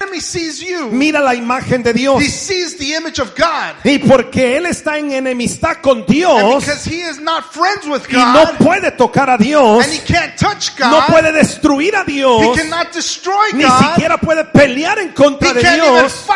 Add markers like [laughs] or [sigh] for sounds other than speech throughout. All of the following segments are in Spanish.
Enemy sees you. Mira la imagen de Dios. He sees the image of God. Y porque él está en enemistad con And Dios because he is not friends with y no God, puede tocar a Dios, and he can't touch no God, puede destruir a he Dios, cannot destroy ni God, siquiera puede pelear en contra he de can't even Dios,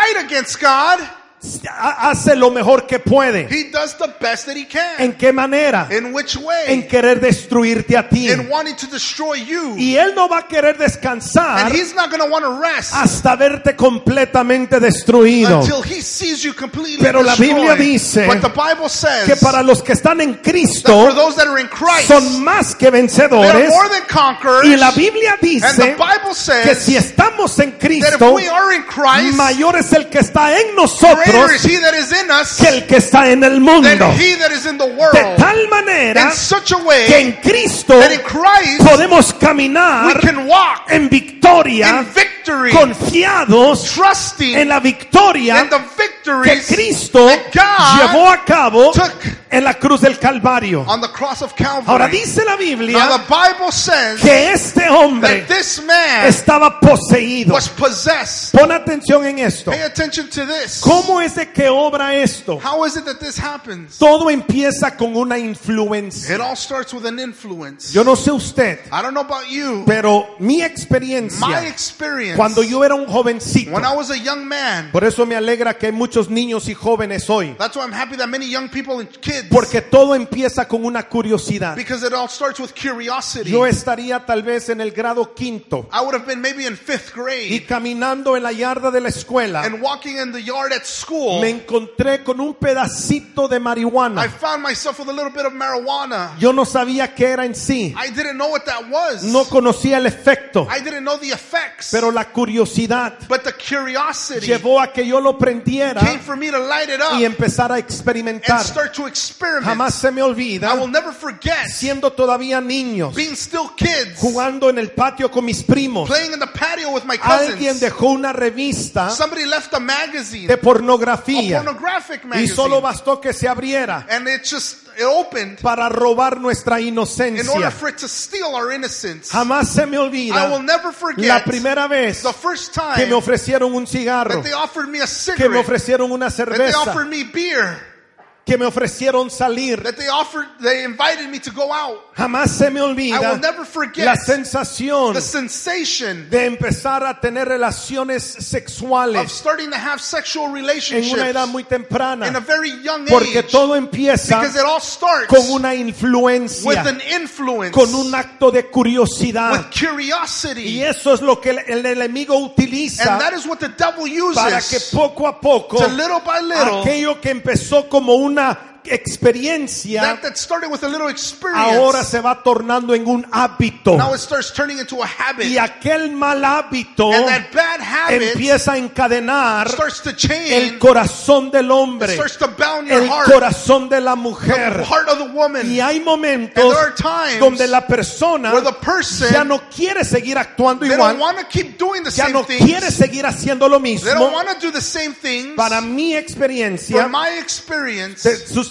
hace lo mejor que puede. He does the best that he can. ¿En qué manera? In which way? En querer destruirte a ti. In wanting to destroy you. Y él no va a querer descansar And he's not want to rest hasta verte completamente destruido. until he sees you completely Pero la Biblia dice But the Bible says Que para los que están en Cristo for those that are in Christ, son más que vencedores. more than conquerors. Y la Biblia and the dice que si estamos en that if Cristo, we are in Christ, mayor es el que está en greater nosotros is he that is in us que el que está en el mundo. than he that is in the De world. tal manera In such a way que en Cristo that in Christ podemos caminar en in victoria, victory, confiados trusting en la victoria que Cristo llevó a cabo took en la cruz del Calvario. on the cross of Calvary. Ahora dice la now Biblia the Bible says que este hombre that this man estaba poseído. was possessed. Pon atención en esto. Pay attention to this. ¿Cómo es de que obra esto? How is it that this happens? Todo empieza con una influencia. It all starts with an influence. Yo no sé usted, I don't know about you. pero mi My experiencia experience cuando yo era un jovencito, when I was a young man. por eso me alegra que hay muchos niños y jóvenes hoy, That's why I'm happy that many young people and kids porque todo empieza con una curiosidad. because it all starts with curiosity. Yo estaría tal vez en el grado quinto I would have been maybe in fifth y grade caminando en la yarda de la escuela and walking in the yard at school. me encontré con un pedacito de I marihuana. found myself with a little bit of marijuana. Yo no sabía qué era en sí, I didn't know what that was. no conocía el efecto, I didn't know the effects. pero la curiosidad but the curiosity llevó a que yo lo prendiera came for me to light it up y empezar a and experimentar. start to Jamás se me I olvida, will never forget siendo todavía niños, being still kids, jugando en el patio con mis primos, playing in the patio with my alguien cousins. dejó una revista Somebody left a magazine, de a pornografía pornographic y magazine, solo bastó que se abriera and it just it opened para robar nuestra in order inocencia. for it to steal our innocence. Jamás se me I will olvida never forget la primera vez the first que time me ofrecieron un cigarro, that they offered me a que me cigarette, ofrecieron una that they cerveza, offered me beer, que me ofrecieron salir. that they offered, they invited me to go out. Jamás se me I olvida will never forget la sensación the sensation de empezar a tener relaciones of sexuales starting to have sexual en relationships una edad muy in a temprana. very young Porque age. todo empieza Because it all starts con una with influencia, an influence, con un acto de with curiosidad. curiosity. Y eso es lo que el, el enemigo And utiliza that is what the devil para que uses poco a poco to little by little, aquello que empezó como una experiencia that that started with a little ahora experience, se va tornando en un hábito. now it starts turning into a habit. Y aquel mal hábito And that bad habit empieza a encadenar starts to el change, corazón del hombre, starts to bound your el heart, corazón de la the mujer. heart of the woman. Y hay And momentos there are times donde la persona where the person, ya no quiere seguir actuando they don't igual, want to keep doing the ya same no things. quiere seguir haciendo lo They mismo. don't want to do the same things. Para mi For experiencia, my experience,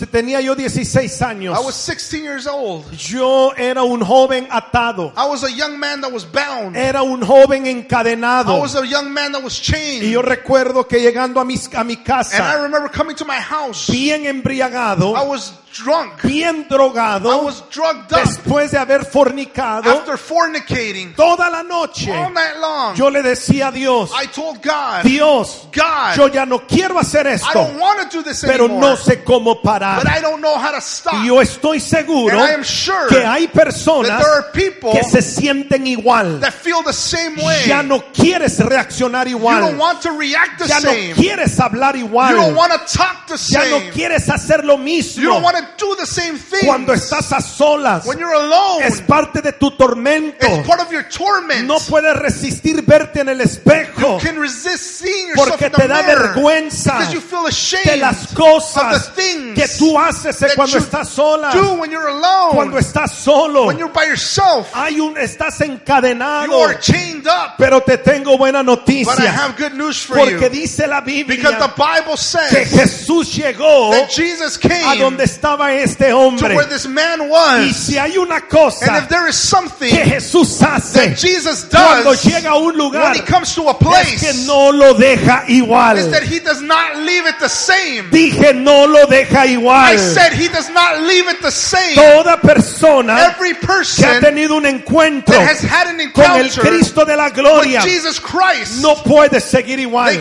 tenía yo 16 años. I was 16 years old. Yo era un joven atado. I was a young man that was bound. Era un joven I encadenado. was a young man that was chained. Y yo recuerdo que llegando a, mis, a mi And I casa, remember coming to my house. bien embriagado, I was drunk. bien I drogado, was drugged up después de haber fornicado after fornicating toda la noche, all night long. yo le decía a Dios, I told God, Dios, God, yo ya no quiero hacer I esto, don't want to do this pero anymore. no sé cómo But parar. I don't know how to stop. Y yo estoy seguro And I am sure que hay that personas there are people que se sienten igual. that feel the same way. Ya no quieres reaccionar you igual. don't want to react the Ya no same. quieres hablar you igual. don't want to talk the Ya no quieres hacer lo you mismo. don't want to do the same things. Cuando estás a solas, when you're alone, es parte de tu tormento. it's part of your torment. No puedes resistir verte en el espejo you can resist seeing yourself porque in the te da mirror vergüenza because you feel ashamed de las of cosas the things que tú haces that cuando you estás sola, do when you're alone, cuando estás solo. when you're by yourself. Hay un, estás You encadenado, are chained up. pero te tengo buena But I noticia, have good news for porque you. dice la Because Biblia the Bible que says Jesús llegó that Jesus a came donde estaba este hombre. where this man Y was. si hay una And cosa if there is something que Jesús hace Jesus cuando does llega a un lugar, a es place, que no lo deja igual. that he does not leave it the same. Dije, no lo deja I igual. said he does not leave it the same. Toda persona Every que ha person tenido un encuentro that has had an con el Cristo de la gloria Jesus Christ, no puede seguir igual.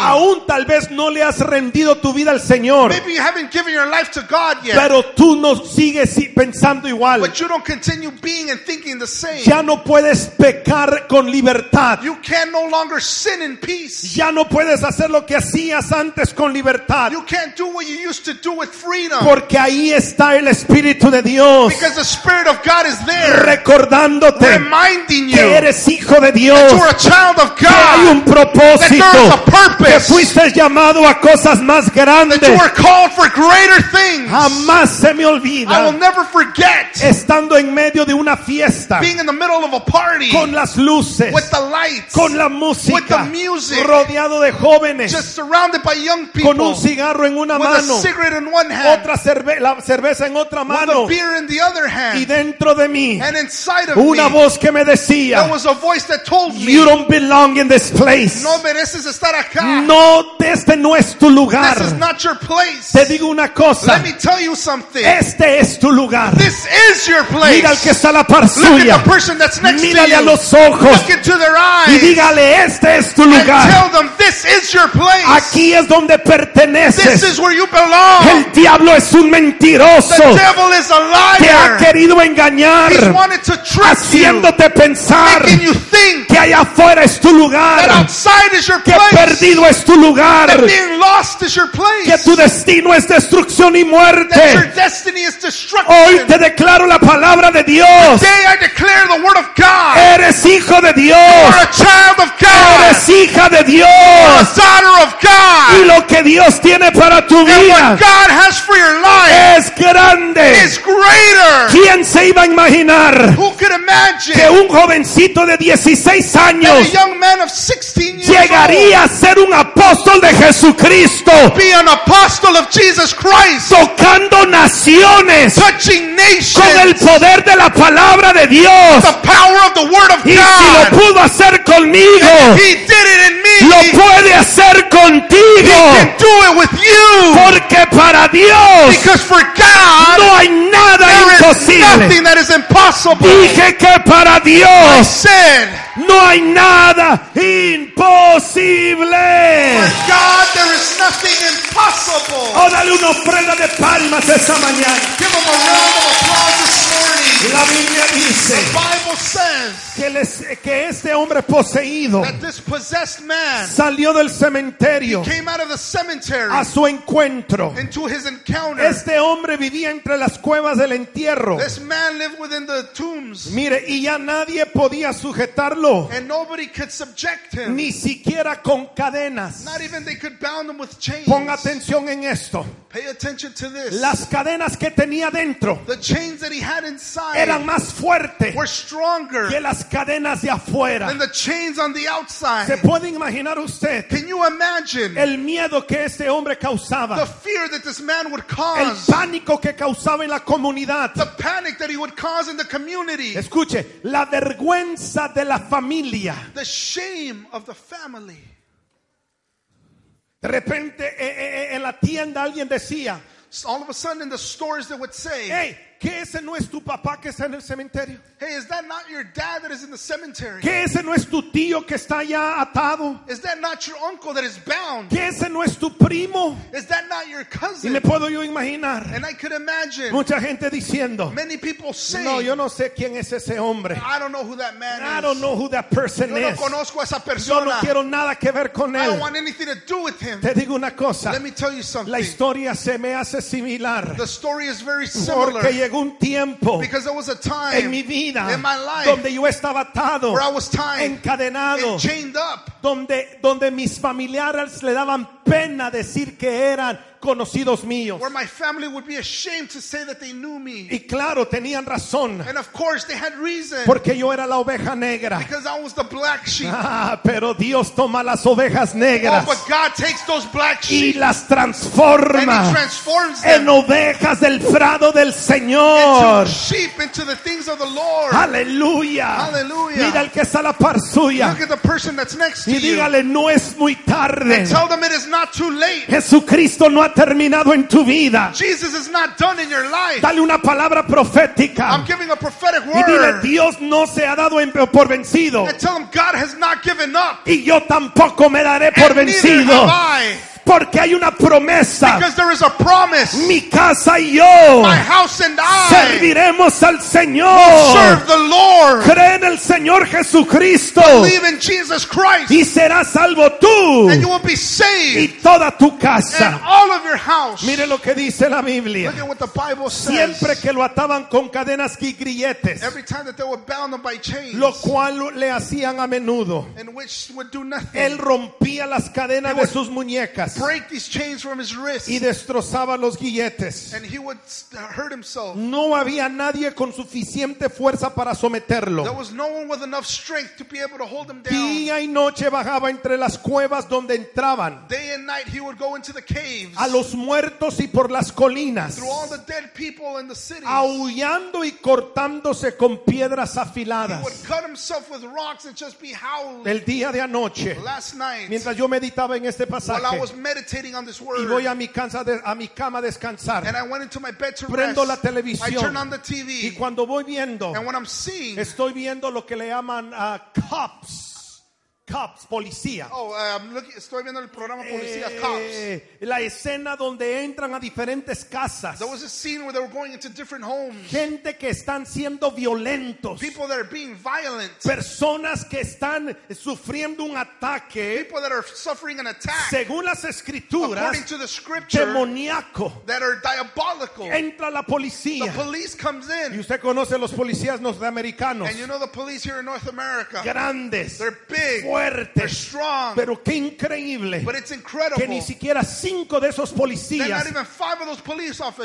Aún tal vez no le has rendido tu vida al Señor, Maybe you haven't given your life to God yet, pero tú no sigues si- pensando igual. but you don't continue being and thinking the same. Ya no puedes pecar con libertad. You can no longer sin in peace. Ya no puedes hacer lo que hacías antes con libertad. You can't do what you used to do with freedom Porque ahí está el Espíritu de Dios because the Spirit of God is there recordándote reminding you que that eres hijo de Dios, you're a child of que hay God, un that there is a propósito, que purpose, fuiste llamado a cosas más that grandes. you are called for greater things. Jamás se me I will olvida never forget estando en medio de una fiesta. being in the middle of a party con las luces, with the lights, con la with música, the music, rodeado de jóvenes, just surrounded by young con people. un cigarro en una with a mano, cigarette in one hand, otra cerve la cerveza en otra with a mano. beer in the other y hand, dentro de mí. And inside of una me voz que me there decía, was a voice that told me, you don't belong in this place. no mereces estar acá. No, este no es tu lugar. This is not your place. Te digo una cosa, Let me tell you something. este es tu lugar. This is your place. Mira al que está a la par Look suya. at the person that's next to Mírale a los ojos Look into their y dígale, este es tu and lugar. tell them this is your place. Aquí es donde This perteneces. is where you belong. El diablo es un The mentiroso. devil is a Te ha liar. querido engañar, He's wanted to trick you, haciéndote pensar making you think que allá afuera es tu that lugar, outside is your que perdido es tu lugar, that being lost is your que tu destino es destrucción y muerte. Hoy te declaro la palabra de Dios. Eres hijo de Dios. Eres hija de Dios. Y lo que Dios tiene para tu vida es grande. ¿Quién se iba a imaginar que un jovencito de 16 that a años young man of 16 years llegaría a ser un apóstol de Jesucristo, be an apostle of Jesus Christ, tocando naciones touching con el nations, poder de la palabra de Dios? the power of the word of Y si lo pudo hacer conmigo, He did it in me. lo puede hacer He contigo. can do it with you. Porque para Dios Because for God, no hay nada imposible. that is impossible. Dije que para Dios said, no hay nada imposible. for God, nothing impossible. Oh, dale una ofrenda de palmas esta mañana. Give him a round of applause. La Biblia dice The Bible says que, les- que este hombre poseído salió del cementerio came out of the cemetery a su encuentro. into his encounter. Este hombre vivía entre las cuevas del entierro. This man lived within the tombs, Mire, y ya nadie podía sujetarlo, and nobody could subject him. ni siquiera con cadenas. Not even they could bound him with chains. Ponga atención en esto. Pay attention to this. Las cadenas que tenía dentro Eran más fuertes were stronger que las cadenas de afuera. than the chains on the ¿Se puede imaginar usted Can you imagine el miedo que este hombre the causaba? fear that this man would El pánico que causaba en la comunidad. The panic that he would cause in the community? Escuche, la vergüenza de la familia. The shame of the family. De repente eh, eh, eh, en la tienda alguien decía, all of a sudden in the stores they would say, hey, que ese no es tu papá que está en el cementerio. Hey, is that not your dad that is in the cemetery? Que ese no es tu tío que está ya atado. Is that not your uncle that is bound? Que ese no es tu primo. Is that not your Y cousin? me puedo yo imaginar And I could imagine mucha gente diciendo, many people say, no, yo no sé quién es ese hombre. I don't know who that man I is. don't know who that person Yo no is. conozco a esa Yo no persona. quiero nada que ver con I don't él. want anything to do with him. Te digo una cosa, Let me tell you something. la historia se me hace similar The story is very similar porque llegó un tiempo because there was a time en mi vida in my life donde yo estaba atado, where I was tied encadenado, and chained up. Donde, donde mis familiares le daban pena decir que eran conocidos míos. where my family would be ashamed to say that they knew me. Y claro, tenían razón, And of course, they had reason porque yo era la oveja negra. because I was the black sheep. [laughs] Ah, pero Dios toma las ovejas Oh, negras but God takes those black y sheep las and He transforma transforms en them ovejas del prado del Señor. into sheep, into the things of the Lord. Aleluya. Aleluya. Mira el que está a la par suya Look at the person that's next y dígale, no es muy tarde. tell them it is not too late. Jesucristo no ha terminado en tu vida. Jesus is not done in your life. Dale una palabra profética I'm giving a prophetic y dile, word Dios no se ha dado por vencido and tell them God has not given up. y yo tampoco me daré por And vencido. Porque hay una promesa. Because there is a promise. Mi casa y yo My house and I serviremos al serve Señor. the Lord. Cree en el Señor Jesucristo Believe in Jesus Christ. y serás salvo tú And you will be y saved. toda tu And casa. all of your house. Mire lo que dice la Biblia. Look at what the Bible Siempre says. que lo ataban con cadenas y grilletes, Every time that they were bound by chains. lo cual le hacían a menudo. And which would do nothing. Él rompía las cadenas de sus muñecas break these chains from his wrists. y destrozaba los guilletes. And he would hurt himself. No había nadie con suficiente fuerza para someterlo. There was no one with enough strength to be able to hold him down. Día y noche bajaba entre las cuevas donde entraban, Day and night he would go into the caves. a los muertos y por las colinas, Through all the dead people in the city. aullando y cortándose con piedras He afiladas. would cut himself with rocks and just be howling. El día de anoche, Last night, mientras yo meditaba en este while I pasaje was meditating on this y word, voy a mi, casa de- a mi cama a descansar, and I went into my bed to prendo la rest, I televisión. turned on the y TV, cuando voy viendo, and what I'm seeing, estoy viendo lo que le llaman ah, cops, cops, policía. oh, I'm looking, estoy viendo el programa Policía Cops. Eh, la escena donde entran a diferentes casas. There was a scene where they were going into different homes. Gente que están siendo violentos. People that are being violent. Personas que están sufriendo un ataque, People that are suffering an attack. según las escrituras, According to the scripture, demoníaco. that are diabolical. Entra la The policía. police comes Y in. usted conoce los policías norteamericanos. And you know the police here in North America. Grandes, They're big. They're strong. Pero qué increíble But it's que ni siquiera cinco de esos policías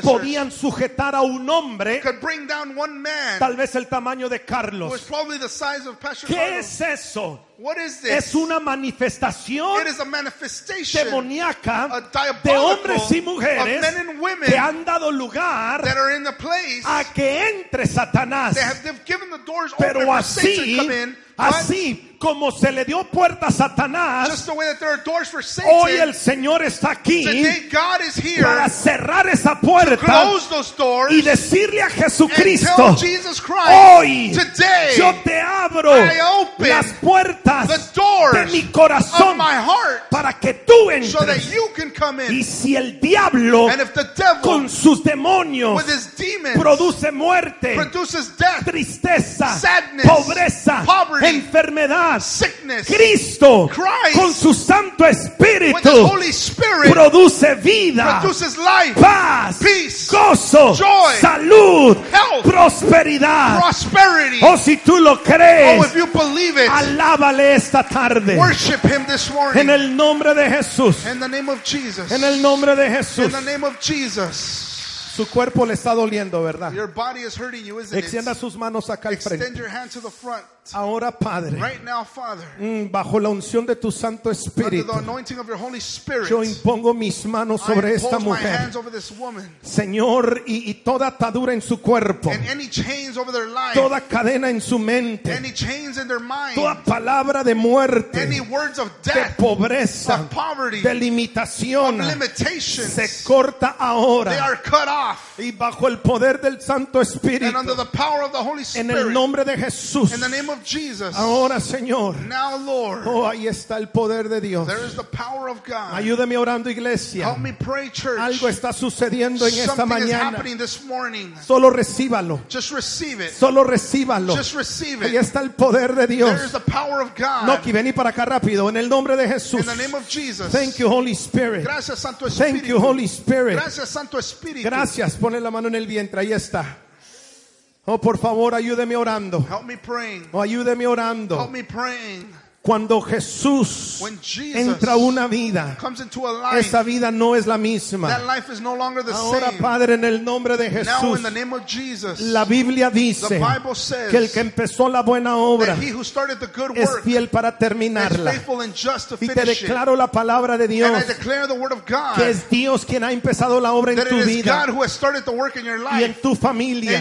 podían sujetar a un hombre could bring down one man tal vez el tamaño de Carlos. probably the size of Pastor ¿Qué es eso? What is this? Es una manifestación It is a manifestation demoníaca a de hombres y mujeres of men and women que han dado lugar that are in the place a que entre Satanás. they have they've given the doors open Pero Satan to así, come in. Así como se le dio puerta a Satanás, just the way that there are doors for hoy Satan, el Señor está aquí today God is here para cerrar esa puerta close those doors y decirle a and Jesucristo, Christ, hoy today yo te abro las puertas de mi corazón para que tú entres. Y si el diablo con sus demonios produce muerte, tristeza, sadness, pobreza, enfermedad, sickness, Cristo con su Santo Espíritu produce vida, paz, peace, gozo, joy, salud, health, prosperidad. O si tú lo Oh, crees, if you believe it, alábale esta tarde worship him this en morning. el nombre de Jesús. In the name of Jesus. En el nombre de Jesús. In the name of Jesus. Su cuerpo le está doliendo, ¿verdad? Your body is hurting you, isn't Extienda it? sus manos acá al Extend frente. your hand to the front. Ahora, Padre, Right now, Father, mm, bajo la unción de tu Santo Espíritu, Spirit, yo impongo mis manos sobre esta mujer. Señor, y, y toda atadura en su cuerpo, life, toda cadena en su mente, mind, toda palabra de muerte, of de death, pobreza, poverty, de limitación, se corta ahora. Y bajo el poder del Santo Espíritu, en el nombre de Jesús, of Jesus, ahora Señor, now, Lord, oh, ahí está el poder de Dios. there is the power of God. Ayúdame orando, iglesia. Help me pray, church. Algo está sucediendo en esta is mañana. happening this morning. Solo recíbalo. Just receive it. Solo recíbalo. Just receive Ahí it. está el poder de There is Dios. the power of God. Noki, vení para acá rápido. En el nombre de Jesús. In the name of Jesus. Thank you, Holy Spirit. Gracias, Santo Thank you, Espíritu. Holy Spirit. Gracias, Santo Espíritu. Gracias. Pone la mano en el vientre. Ahí está. Oh, por favor, ayúdeme orando. Help me praying. Oh, ayúdeme Help orando. me praying. Cuando Jesús When Jesus entra a una vida, esa vida no es la misma. Ahora, same. Padre, en el nombre de Now, Jesús, in the name of Jesus, la Biblia dice que el que empezó la buena obra es fiel para terminarla. Y te declaro la palabra de Dios, que es Dios quien ha empezado la obra en tu vida y en tu familia.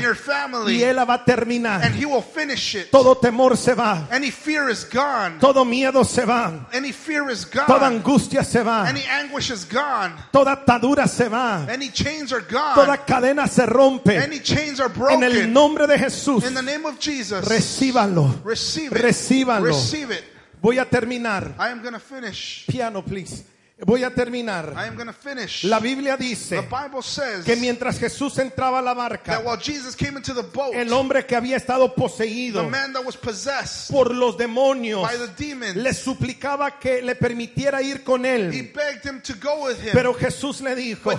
Y Él la va a terminar. and he will finish it. Todo temor se va, Any fear is gone. Todo miedo se va, Any fear is toda gone. angustia se va, Any anguish is gone. toda atadura se va, Any chains are gone. toda cadena se rompe. Any chains are En el broken. nombre de Jesús, In the name of Jesus, recíbalo. receive it. Recíbalo. Receive it. Voy a terminar. I am going to finish. Piano, please. Voy a terminar. I am going to finish. La Biblia The dice Bible says que mientras Jesús entraba a la barca, that while Jesus came into the boat, el hombre que había estado the poseído man that was possessed por los demonios by the demons, le suplicaba que le permitiera ir con él. begged him to go with him. Pero Jesús le dijo,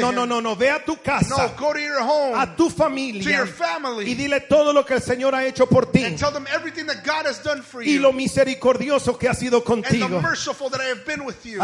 no, no, no, no, ve a tu no, casa, go to your home a tu familia your y family dile todo lo que el Señor ha hecho por ti y lo misericordioso que ha sido contigo.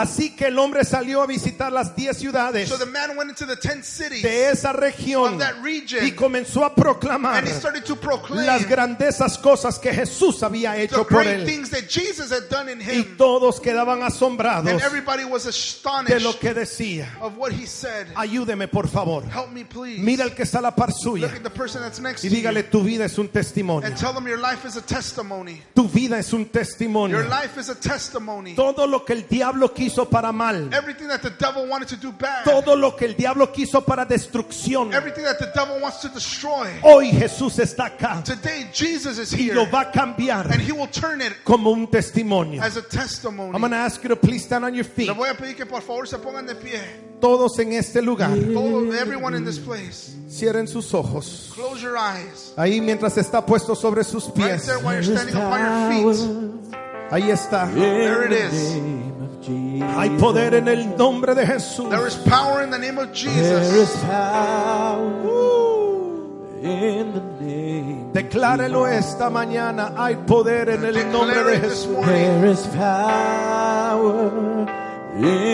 Así que el hombre salió a visitar las diez ciudades So the man went into the ten cities de esa región of that region y comenzó a proclamar and he started to proclaim las grandezas cosas que Jesús había the hecho por él. that Jesus had done in Y todos quedaban asombrados And everybody was de astonished lo que decía. of what he said. Ayúdeme, por favor. Help me, please. Mira el que está a la par suya Look at the person that's next y dígale, tu vida es un testimonio. and tell them your life is a testimony. Tu vida es un Your testimonio. life is a testimony. Todo lo que el diablo quiso para mal, Everything that the devil wanted to do bad, todo lo que el diablo quiso para destrucción, everything that the devil wants to destroy. hoy Jesús está acá Today, Jesus is y lo here va a cambiar and he will turn it como un testimonio. as a testimony. I'm going to ask you to please stand on your feet. Le voy a pedir que por favor se pongan de pie. Todos en este lugar, everyone in this place, cierren sus ojos. close your eyes. Ahí mientras está puesto sobre sus Right pies. there while you're standing upon your feet. Ahí está. There it is. Hay poder en el nombre de Jesús. There is power in the name of There is Jesus. power in the name. Declárelo esta mañana. Hay poder en el nombre de Jesús. There is power in